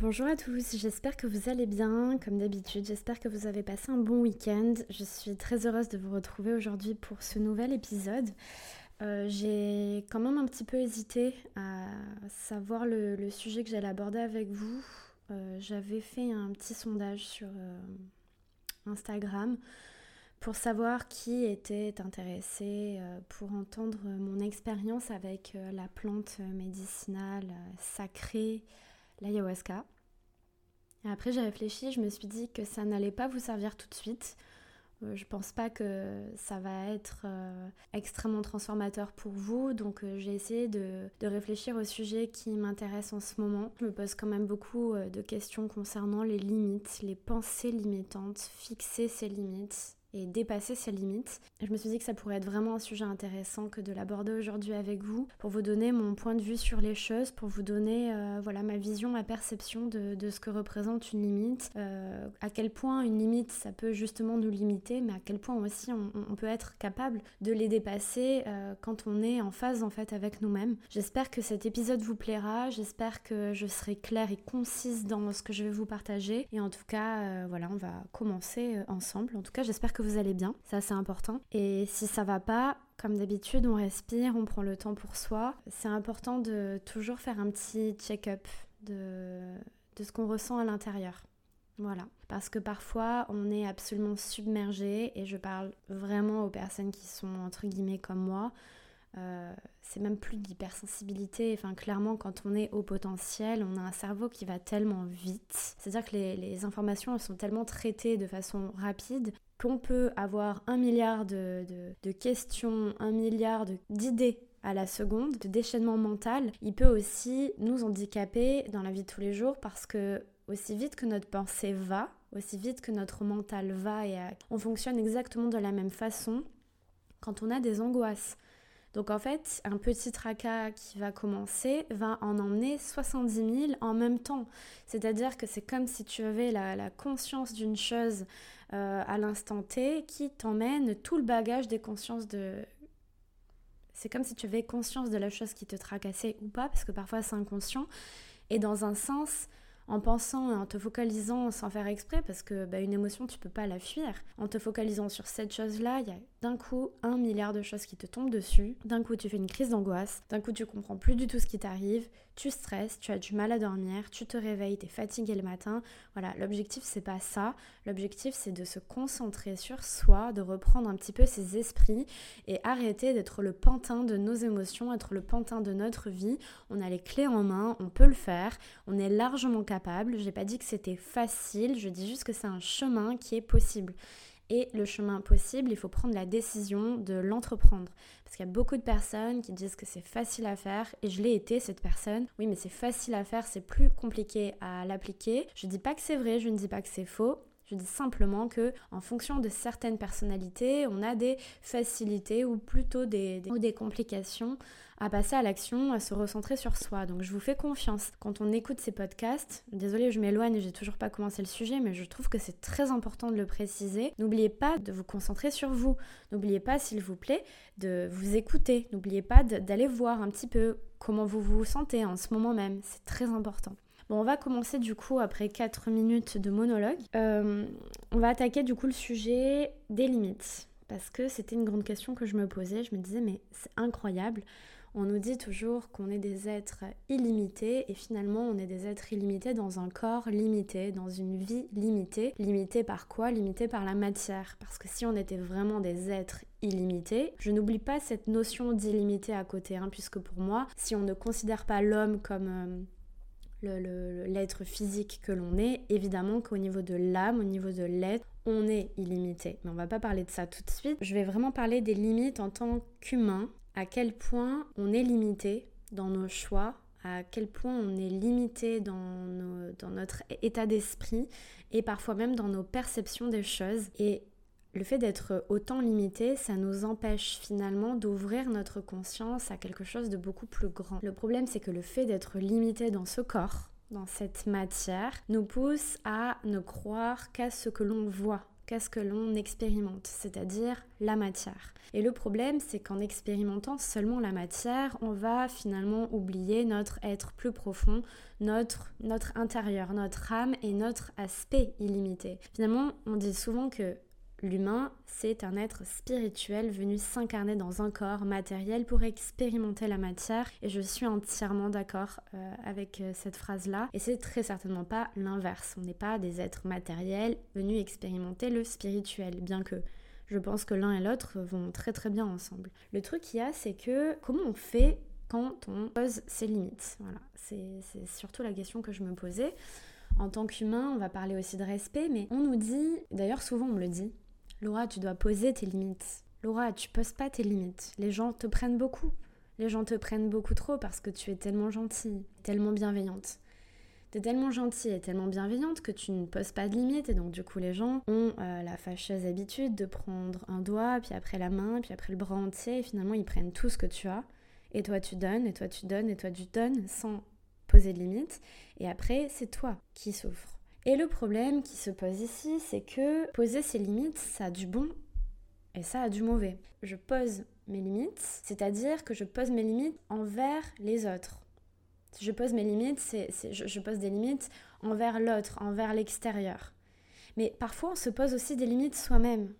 Bonjour à tous, j'espère que vous allez bien, comme d'habitude, j'espère que vous avez passé un bon week-end. Je suis très heureuse de vous retrouver aujourd'hui pour ce nouvel épisode. Euh, j'ai quand même un petit peu hésité à savoir le, sujet que j'allais aborder avec vous. Euh, j'avais fait un petit sondage sur euh, Instagram pour savoir qui était intéressé pour entendre mon expérience avec la plante médicinale sacrée l'ayahuasca. Après, j'ai réfléchi, je me suis dit que ça n'allait pas vous servir tout de suite. Euh, je pense pas que ça va être euh, extrêmement transformateur pour vous, donc euh, j'ai essayé de, de, réfléchir au sujet qui m'intéresse en ce moment. Je me pose quand même beaucoup de questions concernant les limites, les pensées limitantes, fixer ces limites et dépasser ses limites. je me suis dit que ça pourrait être vraiment un sujet intéressant que de l'aborder aujourd'hui avec vous pour vous donner mon point de vue sur les choses, pour vous donner euh, voilà ma vision, ma perception de, de, ce que représente une limite, euh, à quel point une limite ça peut justement nous limiter, mais à quel point aussi on, peut être capable de les dépasser euh, quand on est en phase en fait avec nous-mêmes. J'espère que cet épisode vous plaira, j'espère que je serai claire et concise dans ce que je vais vous partager et en tout cas voilà on va commencer ensemble. En tout cas j'espère que vous allez bien, ça c'est important. Et si ça va pas, comme d'habitude, on respire, on prend le temps pour soi. C'est important de toujours faire un petit check-up de, de ce qu'on ressent à l'intérieur. Voilà. Parce que parfois, on est absolument submergé, et je parle vraiment aux personnes qui sont entre guillemets comme moi. Euh, c'est même plus d'hypersensibilité. Enfin, clairement, quand on est au potentiel, on a un cerveau qui va tellement vite. C'est-à-dire que les, les informations sont tellement traitées de façon rapide qu'on peut avoir un milliard de, questions, un milliard d'idées à la seconde, de déchaînement mental, il peut aussi nous handicaper dans la vie de tous les jours parce que aussi vite que notre pensée va, aussi vite que notre mental va et on fonctionne exactement de la même façon quand on a des angoisses. Donc en fait, un petit tracas qui va commencer va en emmener 70 000 en même temps. C'est-à-dire que c'est comme si tu avais la, conscience d'une chose euh, à l'instant T qui t'emmène tout le bagage des consciences de... C'est comme si tu avais conscience de la chose qui te tracassait ou pas, parce que parfois c'est inconscient. Et dans un sens, en pensant et en te focalisant sans faire exprès, parce que bah, une émotion, tu peux pas la fuir. En te focalisant sur cette chose-là, il y a d'un coup un milliard de choses qui te tombent dessus. D'un coup, tu fais une crise d'angoisse. D'un coup, tu comprends plus du tout ce qui t'arrive. Tu stresses, tu as du mal à dormir, tu te réveilles, tu es fatigué le matin. Voilà, l'objectif, c'est pas ça. L'objectif, c'est de se concentrer sur soi, de reprendre un petit peu ses esprits et arrêter d'être le pantin de nos émotions, être le pantin de notre vie. On a les clés en main, on peut le faire, on est largement capable. J'ai pas dit que c'était facile, je dis juste que c'est un chemin qui est possible. Et le chemin possible, il faut prendre la décision de l'entreprendre. Parce qu'il y a beaucoup de personnes qui disent que c'est facile à faire, et je l'ai été cette personne. Oui, mais c'est facile à faire, c'est plus compliqué à l'appliquer. Je dis pas que c'est vrai, je ne dis pas que c'est faux. Je dis simplement que en fonction de certaines personnalités, on a des facilités ou plutôt des, ou des complications à passer à l'action, à se recentrer sur soi. Donc je vous fais confiance. Quand on écoute ces podcasts, désolée je m'éloigne, j'ai toujours pas commencé le sujet, mais je trouve que c'est très important de le préciser. N'oubliez pas de vous concentrer sur vous. N'oubliez pas, s'il vous plaît, de vous écouter. N'oubliez pas d'aller voir un petit peu comment vous vous sentez en ce moment même. C'est très important. Bon, on va commencer du coup après 4 minutes de monologue. Euh, on va attaquer du coup le sujet des limites. Parce que c'était une grande question que je me posais. Je me disais, mais c'est incroyable. On nous dit toujours qu'on est des êtres illimités et finalement on est des êtres illimités dans un corps limité, dans une vie limitée. Limité par quoi? Limité par la matière. Parce que si on était vraiment des êtres illimités, je n'oublie pas cette notion d'illimité à côté, hein, puisque pour moi, si on ne considère pas l'homme comme... Euh, l'être physique que l'on est, évidemment qu'au niveau de l'âme, au niveau de l'être, on est illimité. Mais on va pas parler de ça tout de suite. Je vais vraiment parler des limites en tant qu'humain à quel point on est limité dans nos choix, à quel point on est limité dans, notre état d'esprit et parfois même dans nos perceptions des choses. Et le fait d'être autant limité, ça nous empêche finalement d'ouvrir notre conscience à quelque chose de beaucoup plus grand. Le problème, c'est que le fait d'être limité dans ce corps, dans cette matière, nous pousse à ne croire qu'à ce que l'on voit, qu'à ce que l'on expérimente, c'est-à-dire la matière. Et le problème, c'est qu'en expérimentant seulement la matière, on va finalement oublier notre être plus profond, notre, notre intérieur, notre âme et notre aspect illimité. Finalement, on dit souvent que L'humain, c'est un être spirituel venu s'incarner dans un corps matériel pour expérimenter la matière et je suis entièrement d'accord euh, avec euh, cette phrase-là et c'est très certainement pas l'inverse. On n'est pas des êtres matériels venus expérimenter le spirituel, bien que je pense que l'un et l'autre vont très très bien ensemble. Le truc qu'il y a, c'est que comment on fait quand on pose ses limites? Voilà, c'est surtout la question que je me posais. En tant qu'humain, on va parler aussi de respect, mais on nous dit, d'ailleurs souvent on me le dit, Laura, tu dois poser tes limites. Laura, tu poses pas tes limites. Les gens te prennent beaucoup. Les gens te prennent beaucoup trop parce que tu es tellement gentille, tellement bienveillante. Tu es tellement gentille et tellement bienveillante que tu ne poses pas de limites et donc du coup les gens ont euh, la fâcheuse habitude de prendre un doigt, puis après la main, puis après le bras entier et finalement ils prennent tout ce que tu as et toi tu donnes, et toi tu donnes, et toi tu donnes sans poser de limites et après c'est toi qui souffres. Et le problème qui se pose ici, c'est que poser ses limites, ça a du bon et ça a du mauvais. Je pose mes limites, c'est-à-dire que je pose mes limites envers les autres. Je pose mes limites, c'est, je, je pose des limites envers l'autre, envers l'extérieur. Mais parfois, on se pose aussi des limites soi-même.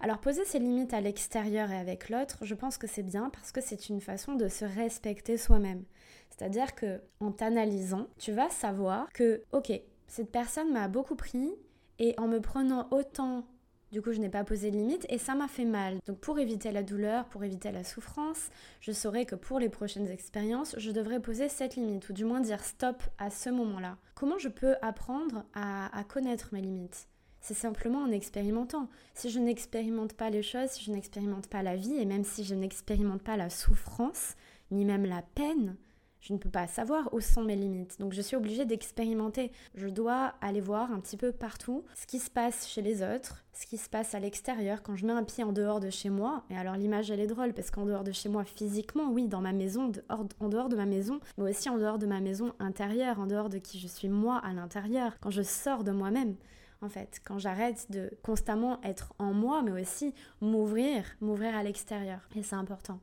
Alors poser ses limites à l'extérieur et avec l'autre, je pense que c'est bien parce que c'est une façon de se respecter soi-même. C'est-à-dire que en t'analysant, tu vas savoir que OK, cette personne m'a beaucoup pris et en me prenant autant, du coup, je n'ai pas posé de limite et ça m'a fait mal. Donc, pour éviter la douleur, pour éviter la souffrance, je saurais que pour les prochaines expériences, je devrais poser cette limite ou du moins dire stop à ce moment-là. Comment je peux apprendre à, à connaître mes limites? C'est simplement en expérimentant. Si je n'expérimente pas les choses, si je n'expérimente pas la vie, et même si je n'expérimente pas la souffrance, ni même la peine, je ne peux pas savoir où sont mes limites. Donc je suis obligée d'expérimenter. Je dois aller voir un petit peu partout ce qui se passe chez les autres, ce qui se passe à l'extérieur quand je mets un pied en dehors de chez moi. Et alors l'image elle est drôle parce qu'en dehors de chez moi physiquement, oui, dans ma maison, en dehors de ma maison, mais aussi en dehors de ma maison intérieure, en dehors de qui je suis moi à l'intérieur, quand je sors de moi-même en fait, quand j'arrête de constamment être en moi, mais aussi m'ouvrir, m'ouvrir à l'extérieur. Et c'est important.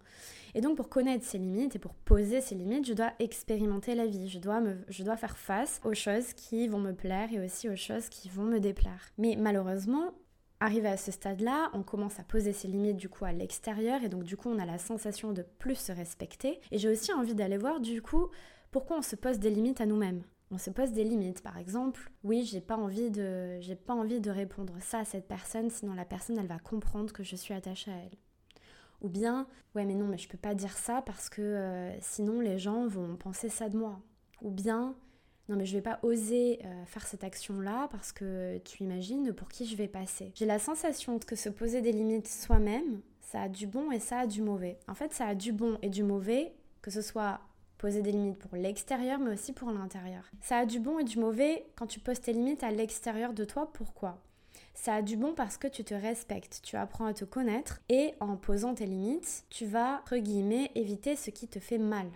Et donc pour connaître ses limites et pour poser ses limites, je dois expérimenter la vie. Je dois, me, je dois faire face aux choses qui vont me plaire et aussi aux choses qui vont me déplaire. Mais malheureusement, Arrivé à ce stade-là, on commence à poser ses limites du coup à l'extérieur et donc du coup on a la sensation de plus se respecter. Et j'ai aussi envie d'aller voir du coup pourquoi on se pose des limites à nous-mêmes on se pose des limites. Par exemple, oui, j'ai pas envie de, pas envie de répondre ça à cette personne, sinon la personne elle va comprendre que je suis attachée à elle. Ou bien, ouais, mais non, mais je peux pas dire ça parce que euh, sinon les gens vont penser ça de moi. Ou bien, non, mais je vais pas oser euh, faire cette action-là parce que tu imagines pour qui je vais passer. J'ai la sensation que se poser des limites soi-même, ça a du bon et ça a du mauvais. En fait, ça a du bon et du mauvais, que ce soit poser des limites pour l'extérieur, mais aussi pour l'intérieur. Ça a du bon et du mauvais quand tu poses tes limites à l'extérieur de toi. Pourquoi? Ça a du bon parce que tu te respectes, tu apprends à te connaître et en posant tes limites, tu vas, entre guillemets, éviter ce qui te fait mal.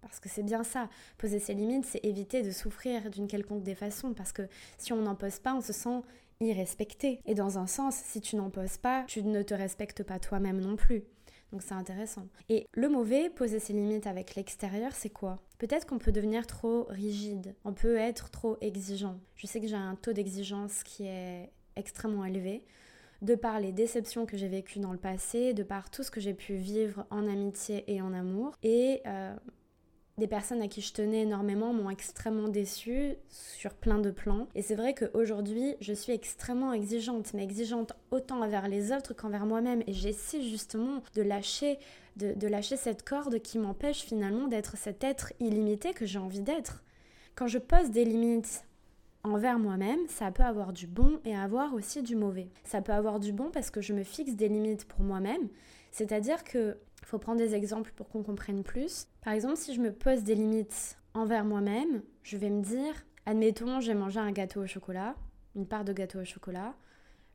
Parce que c'est bien ça, poser ses limites, c'est éviter de souffrir d'une quelconque des façons, parce que si on n'en pose pas, on se sent irrespecté. Et dans un sens, si tu n'en poses pas, tu ne te respectes pas toi-même non plus. Donc c'est intéressant. Et le mauvais, poser ses limites avec l'extérieur, c'est quoi? Peut-être qu'on peut devenir trop rigide, on peut être trop exigeant. Je sais que j'ai un taux d'exigence qui est extrêmement élevé, de par les déceptions que j'ai vécues dans le passé, de par tout ce que j'ai pu vivre en amitié et en amour. Et euh, des personnes à qui je tenais énormément m'ont extrêmement déçue sur plein de plans. Et c'est vrai qu'aujourd'hui, je suis extrêmement exigeante, mais exigeante autant envers les autres qu'envers moi-même. Et j'essaie justement de lâcher, de, de lâcher cette corde qui m'empêche finalement d'être cet être illimité que j'ai envie d'être. Quand je pose des limites envers moi-même, ça peut avoir du bon et avoir aussi du mauvais. Ça peut avoir du bon parce que je me fixe des limites pour moi-même, c'est-à-dire que faut prendre des exemples pour qu'on comprenne plus. Par exemple, si je me pose des limites envers moi-même, je vais me dire, admettons, j'ai mangé un gâteau au chocolat, une part de gâteau au chocolat,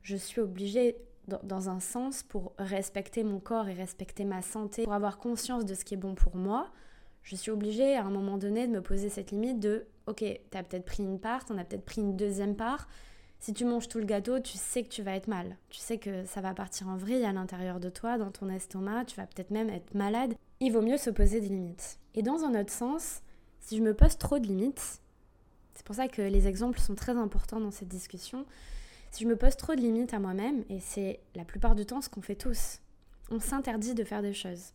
je suis obligée dans un sens pour respecter mon corps et respecter ma santé, pour avoir conscience de ce qui est bon pour moi, je suis obligée à un moment donné de me poser cette limite de ok, t'as peut-être pris une part, t'en as peut-être pris une deuxième part, Si tu manges tout le gâteau, tu sais que tu vas être mal. Tu sais que ça va partir en vrille à l'intérieur de toi, dans ton estomac, tu vas peut-être même être malade. Il vaut mieux se poser des limites. Et dans un autre sens, si je me pose trop de limites, c'est pour ça que les exemples sont très importants dans cette discussion, si je me pose trop de limites à moi-même, et c'est la plupart du temps ce qu'on fait tous, on s'interdit de faire des choses.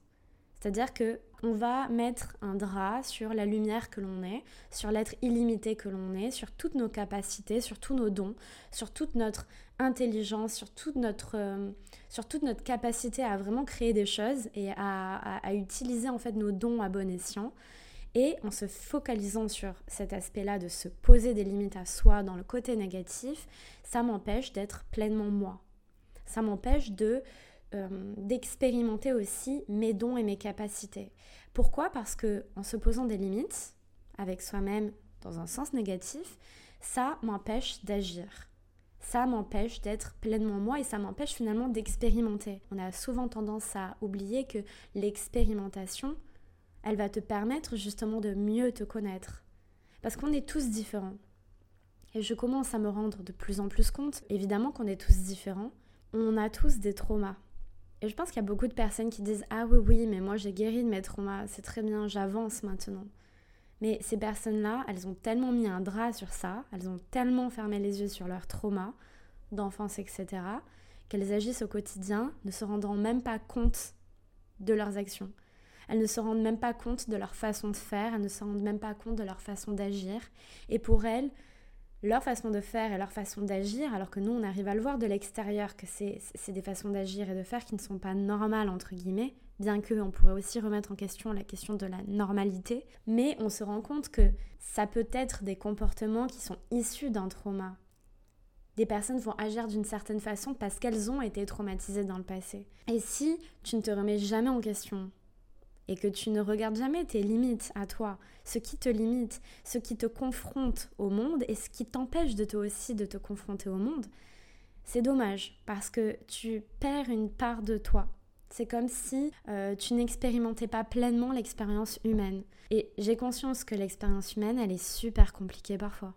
C'est-à-dire que on va mettre un drap sur la lumière que l'on est, sur l'être illimité que l'on est, sur toutes nos capacités, sur tous nos dons, sur toute notre intelligence, sur toute notre, euh, sur toute notre capacité à vraiment créer des choses et à, à, utiliser en fait nos dons à bon escient. Et en se focalisant sur cet aspect-là de se poser des limites à soi dans le côté négatif, ça m'empêche d'être pleinement moi. Ça m'empêche de euh, d'expérimenter aussi mes dons et mes capacités. Pourquoi? Parce que en se posant des limites avec soi-même dans un sens négatif, ça m'empêche d'agir. Ça m'empêche d'être pleinement moi et ça m'empêche finalement d'expérimenter. On a souvent tendance à oublier que l'expérimentation, elle va te permettre justement de mieux te connaître. Parce qu'on est tous différents. Et je commence à me rendre de plus en plus compte, évidemment qu'on est tous différents. On a tous des traumas. Et je pense qu'il y a beaucoup de personnes qui disent Ah oui, oui, mais moi j'ai guéri de mes traumas, c'est très bien, j'avance maintenant. Mais ces personnes-là, elles ont tellement mis un drap sur ça, elles ont tellement fermé les yeux sur leurs traumas d'enfance, etc., qu'elles agissent au quotidien ne se rendant même pas compte de leurs actions. Elles ne se rendent même pas compte de leur façon de faire, elles ne se rendent même pas compte de leur façon d'agir. Et pour elles, leur façon de faire et leur façon d'agir, alors que nous, on arrive à le voir de l'extérieur, que c'est des façons d'agir et de faire qui ne sont pas normales, entre guillemets, bien que on pourrait aussi remettre en question la question de la normalité, mais on se rend compte que ça peut être des comportements qui sont issus d'un trauma. Des personnes vont agir d'une certaine façon parce qu'elles ont été traumatisées dans le passé. Et si tu ne te remets jamais en question, et que tu ne regardes jamais tes limites à toi, ce qui te limite, ce qui te confronte au monde et ce qui t'empêche de toi aussi de te confronter au monde, c'est dommage parce que tu perds une part de toi. C'est comme si euh, tu n'expérimentais pas pleinement l'expérience humaine. Et j'ai conscience que l'expérience humaine, elle est super compliquée parfois.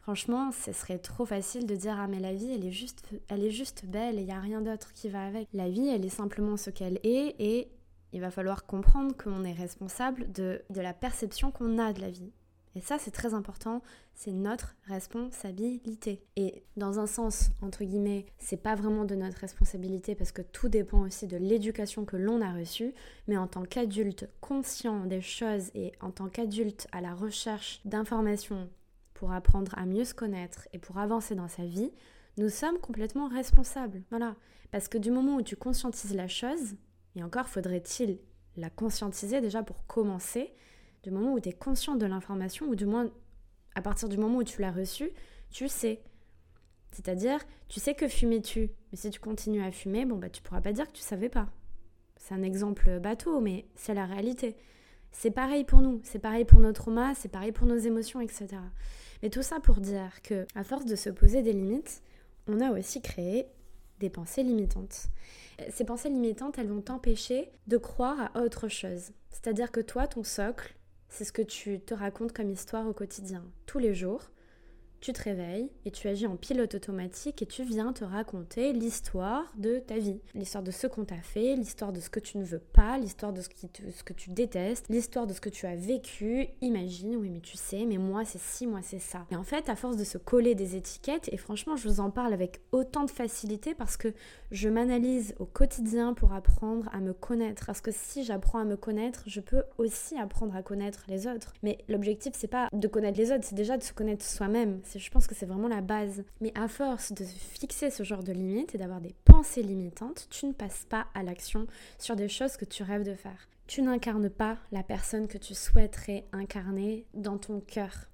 Franchement, ce serait trop facile de dire ah mais la vie elle est juste elle est juste belle et il y a rien d'autre qui va avec. La vie, elle est simplement ce qu'elle est et il va falloir comprendre qu'on est responsable de, la perception qu'on a de la vie. Et ça, c'est très important, c'est notre responsabilité. Et dans un sens, entre guillemets, c'est pas vraiment de notre responsabilité parce que tout dépend aussi de l'éducation que l'on a reçue, mais en tant qu'adulte conscient des choses et en tant qu'adulte à la recherche d'informations pour apprendre à mieux se connaître et pour avancer dans sa vie, nous sommes complètement responsables. Voilà. Parce que du moment où tu conscientises la chose, et encore faudrait-il la conscientiser déjà pour commencer, du moment où tu es conscient de l'information, ou du moins à partir du moment où tu l'as reçue, tu sais. C'est-à-dire, tu sais que fumer tue, mais si tu continues à fumer, bon bah tu pourras pas dire que tu savais pas. C'est un exemple bateau, mais c'est la réalité. C'est pareil pour nous, c'est pareil pour nos traumas, c'est pareil pour nos émotions, etc. Mais tout ça pour dire que, à force de se poser des limites, on a aussi créé des pensées limitantes. Ces pensées limitantes, elles vont t'empêcher de croire à autre chose. C'est-à-dire que toi, ton socle, c'est ce que tu te racontes comme histoire au quotidien, tous les jours tu te réveilles et tu agis en pilote automatique et tu viens te raconter l'histoire de ta vie. L'histoire de ce qu'on t'a fait, l'histoire de ce que tu ne veux pas, l'histoire de ce, qui ce que tu détestes, l'histoire de ce que tu as vécu. Imagine, oui mais tu sais, mais moi c'est ci, moi c'est ça. Et en fait, à force de se coller des étiquettes, et franchement je vous en parle avec autant de facilité parce que je m'analyse au quotidien pour apprendre à me connaître. Parce que si j'apprends à me connaître, je peux aussi apprendre à connaître les autres. Mais l'objectif c'est pas de connaître les autres, c'est déjà de se connaître soi-même je pense que c'est vraiment la base. Mais à force de fixer ce genre de limites et d'avoir des pensées limitantes, tu ne passes pas à l'action sur des choses que tu rêves de faire. Tu n'incarnes pas la personne que tu souhaiterais incarner dans ton cœur.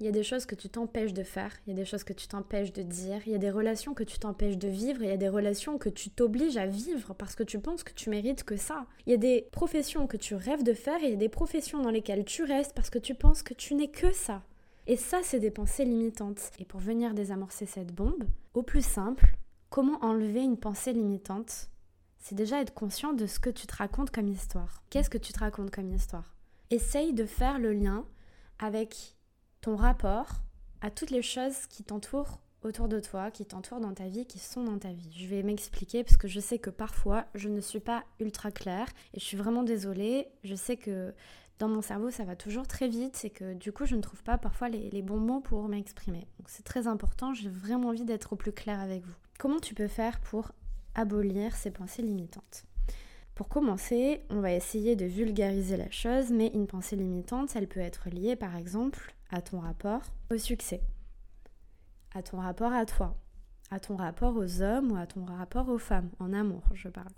Il y a des choses que tu t'empêches de faire, il y a des choses que tu t'empêches de dire, il y a des relations que tu t'empêches de vivre, il y a des relations que tu t'obliges à vivre parce que tu penses que tu mérites que ça. Il y a des professions que tu rêves de faire et il y a des professions dans lesquelles tu restes parce que tu penses que tu n'es que ça. Et ça, c'est des pensées limitantes. Et pour venir désamorcer cette bombe, au plus simple, comment enlever une pensée limitante? C'est déjà être conscient de ce que tu te racontes comme histoire. Qu'est-ce que tu te racontes comme histoire? Essaye de faire le lien avec ton rapport à toutes les choses qui t'entourent autour de toi, qui t'entourent dans ta vie, qui sont dans ta vie. Je vais m'expliquer parce que je sais que parfois je ne suis pas ultra claire et je suis vraiment désolée. Je sais que dans mon cerveau ça va toujours très vite et que du coup je ne trouve pas parfois les, bons mots pour m'exprimer. Donc c'est très important, j'ai vraiment envie d'être au plus clair avec vous. Comment tu peux faire pour abolir ces pensées limitantes? Pour commencer, on va essayer de vulgariser la chose, mais une pensée limitante, elle peut être liée par exemple à ton rapport au succès à ton rapport à toi, à ton rapport aux hommes ou à ton rapport aux femmes, en amour, je parle.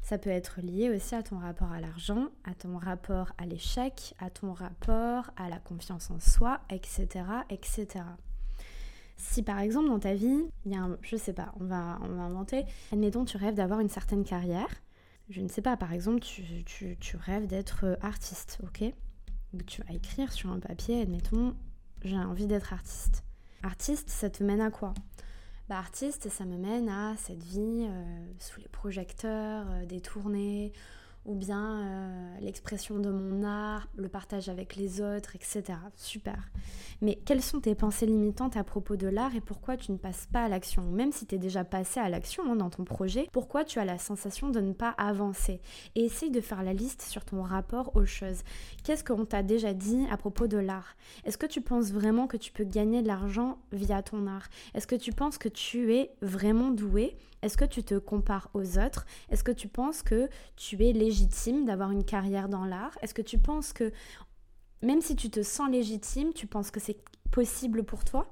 Ça peut être lié aussi à ton rapport à l'argent, à ton rapport à l'échec, à ton rapport à la confiance en soi, etc., etc. Si par exemple dans ta vie, il y a un, je sais pas, on va, on va inventer, admettons tu rêves d'avoir une certaine carrière, je ne sais pas, par exemple tu, tu, tu rêves d'être artiste, ok? Tu vas écrire sur un papier, admettons, j'ai envie d'être artiste. Artiste, ça te mène à quoi? Bah, Artiste, ça me mène à cette vie euh, sous les projecteurs, euh, des tournées, ou bien euh, l'expression de mon art, le partage avec les autres, etc. Super. Mais quelles sont tes pensées limitantes à propos de l'art et pourquoi tu ne passes pas à l'action? Même si tu es déjà passé à l'action hein, dans ton projet, pourquoi tu as la sensation de ne pas avancer? Et essaye de faire la liste sur ton rapport aux choses. Qu'est-ce qu'on t'a déjà dit à propos de l'art? Est-ce que tu penses vraiment que tu peux gagner de l'argent via ton art? Est-ce que tu penses que tu es vraiment doué? Est-ce que tu te compares aux autres? Est-ce que tu penses que tu es légitime d'avoir une carrière dans l'art? Est-ce que tu penses que, même si tu te sens légitime, tu penses que c'est possible pour toi?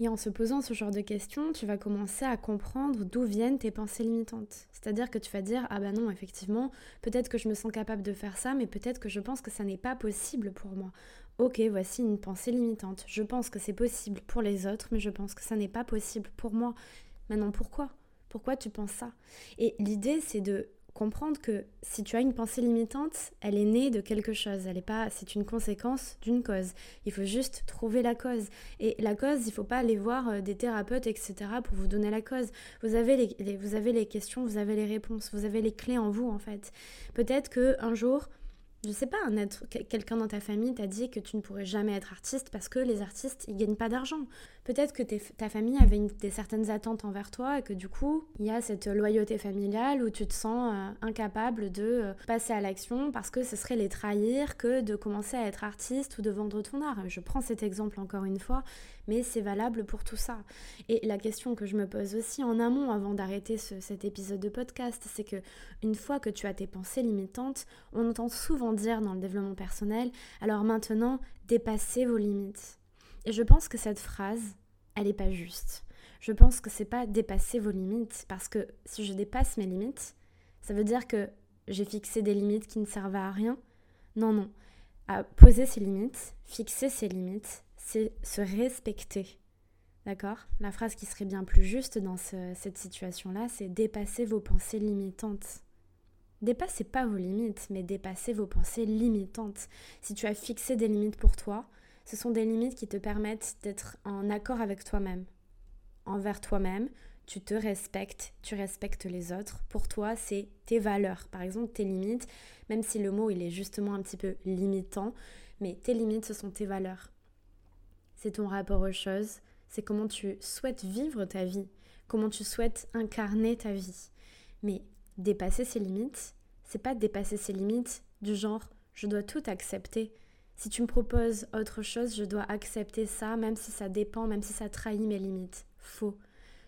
Et en se posant ce genre de questions, tu vas commencer à comprendre d'où viennent tes pensées limitantes. C'est-à-dire que tu vas dire Ah ben non, effectivement, peut-être que je me sens capable de faire ça, mais peut-être que je pense que ça n'est pas possible pour moi. Ok, voici une pensée limitante. Je pense que c'est possible pour les autres, mais je pense que ça n'est pas possible pour moi. Maintenant, pourquoi? Pourquoi tu penses ça Et l'idée, c'est de comprendre que si tu as une pensée limitante, elle est née de quelque chose. Elle est pas, c'est une conséquence d'une cause. Il faut juste trouver la cause. Et la cause, il faut pas aller voir euh, des thérapeutes, etc. pour vous donner la cause. Vous avez les, vous avez les questions, vous avez les réponses, vous avez les clés en vous en fait. Peut-être que un jour je sais pas, quelqu'un dans ta famille t'a dit que tu ne pourrais jamais être artiste parce que les artistes, ils gagnent pas d'argent. Peut-être que ta famille avait des certaines attentes envers toi et que du coup, il y a cette loyauté familiale où tu te sens euh, incapable de euh, passer à l'action parce que ce serait les trahir que de commencer à être artiste ou de vendre ton art. Je prends cet exemple encore une fois, mais c'est valable pour tout ça. Et la question que je me pose aussi en amont avant d'arrêter cet épisode de podcast, c'est que une fois que tu as tes pensées limitantes, on entend souvent dire dans le développement personnel, alors maintenant, dépassez vos limites. Et je pense que cette phrase, elle n'est pas juste. Je pense que c'est pas dépasser vos limites, parce que si je dépasse mes limites, ça veut dire que j'ai fixé des limites qui ne servent à rien. Non, non. À poser ses limites, fixer ses limites, c'est se respecter. D'accord? La phrase qui serait bien plus juste dans cette situation-là, c'est dépasser vos pensées limitantes. Dépassez pas vos limites, mais dépassez vos pensées limitantes. Si tu as fixé des limites pour toi, ce sont des limites qui te permettent d'être en accord avec toi-même. Envers toi-même, tu te respectes, tu respectes les autres. Pour toi, c'est tes valeurs. Par exemple, tes limites, même si le mot il est justement un petit peu limitant, mais tes limites, ce sont tes valeurs. C'est ton rapport aux choses, c'est comment tu souhaites vivre ta vie, comment tu souhaites incarner ta vie. Mais dépasser ses limites, c'est pas dépasser ses limites du genre je dois tout accepter, si tu me proposes autre chose, je dois accepter ça, même si ça dépend, même si ça trahit mes limites. Faux.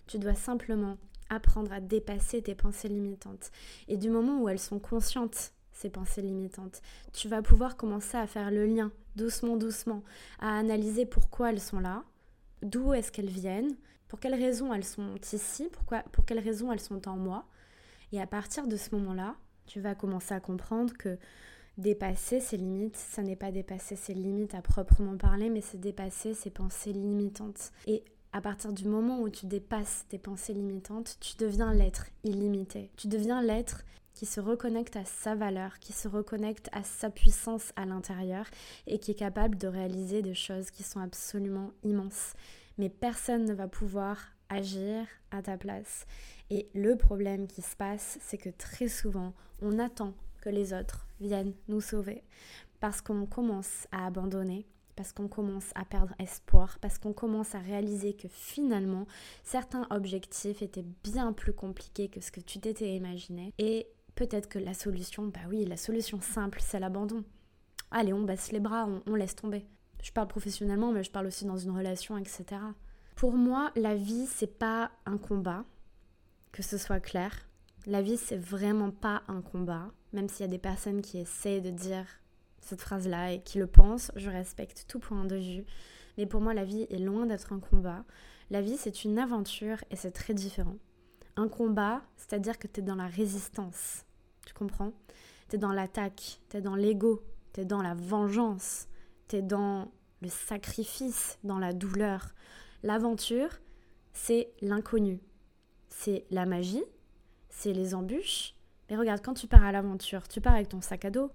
Tu dois simplement apprendre à dépasser tes pensées limitantes. Et du moment où elles sont conscientes, ces pensées limitantes, tu vas pouvoir commencer à faire le lien, doucement, doucement, à analyser pourquoi elles sont là, d'où est-ce qu'elles viennent, pour quelles raisons elles sont ici, pourquoi, pour quelles raisons elles sont en moi. Et à partir de ce moment-là, tu vas commencer à comprendre que dépasser ses limites, ça n'est pas dépasser ses limites à proprement parler, mais c'est dépasser ses pensées limitantes. Et à partir du moment où tu dépasses tes pensées limitantes, tu deviens l'être illimité. Tu deviens l'être qui se reconnecte à sa valeur, qui se reconnecte à sa puissance à l'intérieur et qui est capable de réaliser des choses qui sont absolument immenses. Mais personne ne va pouvoir agir à ta place. Et le problème qui se passe, c'est que très souvent, on attend que les autres viennent nous sauver. Parce qu'on commence à abandonner, parce qu'on commence à perdre espoir, parce qu'on commence à réaliser que finalement, certains objectifs étaient bien plus compliqués que ce que tu t'étais imaginé. Et peut-être que la solution, bah oui, la solution simple, c'est l'abandon. Allez, on baisse les bras, on, on laisse tomber. Je parle professionnellement, mais je parle aussi dans une relation, etc. Pour moi, la vie, c'est pas un combat, que ce soit clair. La vie, c'est vraiment pas un combat, même s'il y a des personnes qui essaient de dire cette phrase-là et qui le pensent, je respecte tout point de vue. Mais pour moi, la vie est loin d'être un combat. La vie, c'est une aventure et c'est très différent. Un combat, c'est-à-dire que tu es dans la résistance. Tu comprends? Tu es dans l'attaque, tu es dans l'ego, tu es dans la vengeance, tu es dans le sacrifice, dans la douleur. L'aventure, c'est l'inconnu. C'est la magie, c'est les embûches. Mais regarde, quand tu pars à l'aventure, tu pars avec ton sac à dos,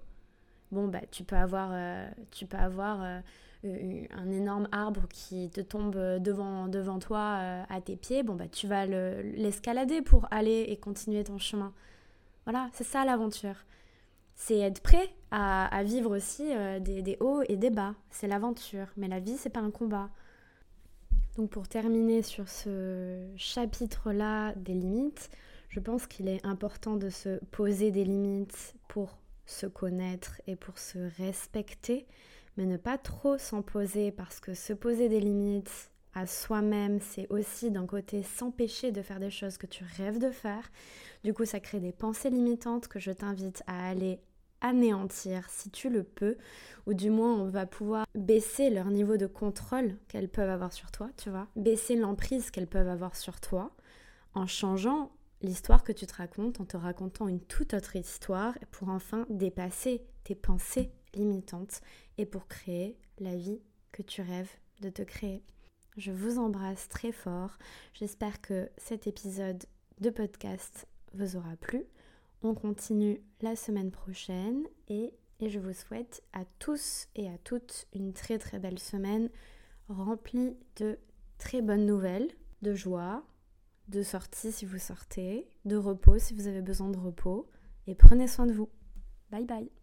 bon, bah, tu peux avoir, euh, tu peux avoir euh, un énorme arbre qui te tombe devant, devant toi euh, à tes pieds. Bon, bah, tu vas l'escalader pour aller et continuer ton chemin. Voilà, c'est ça l'aventure. C'est être prêt à, vivre aussi des, des, hauts et des bas. C'est l'aventure. Mais la vie, c'est pas un combat. Donc pour terminer sur ce chapitre-là des limites, je pense qu'il est important de se poser des limites pour se connaître et pour se respecter, mais ne pas trop s'en poser parce que se poser des limites à soi-même, c'est aussi d'un côté s'empêcher de faire des choses que tu rêves de faire. Du coup, ça crée des pensées limitantes que je t'invite à aller anéantir si tu le peux, ou du moins on va pouvoir baisser leur niveau de contrôle qu'elles peuvent avoir sur toi, tu vois, baisser l'emprise qu'elles peuvent avoir sur toi en changeant l'histoire que tu te racontes en te racontant une toute autre histoire pour enfin dépasser tes pensées limitantes et pour créer la vie que tu rêves de te créer. Je vous embrasse très fort. J'espère que cet épisode de podcast vous aura plu. On continue la semaine prochaine et, je vous souhaite à tous et à toutes une très très belle semaine remplie de très bonnes nouvelles, de joie, de sortie si vous sortez, de repos si vous avez besoin de repos, et prenez soin de vous. Bye bye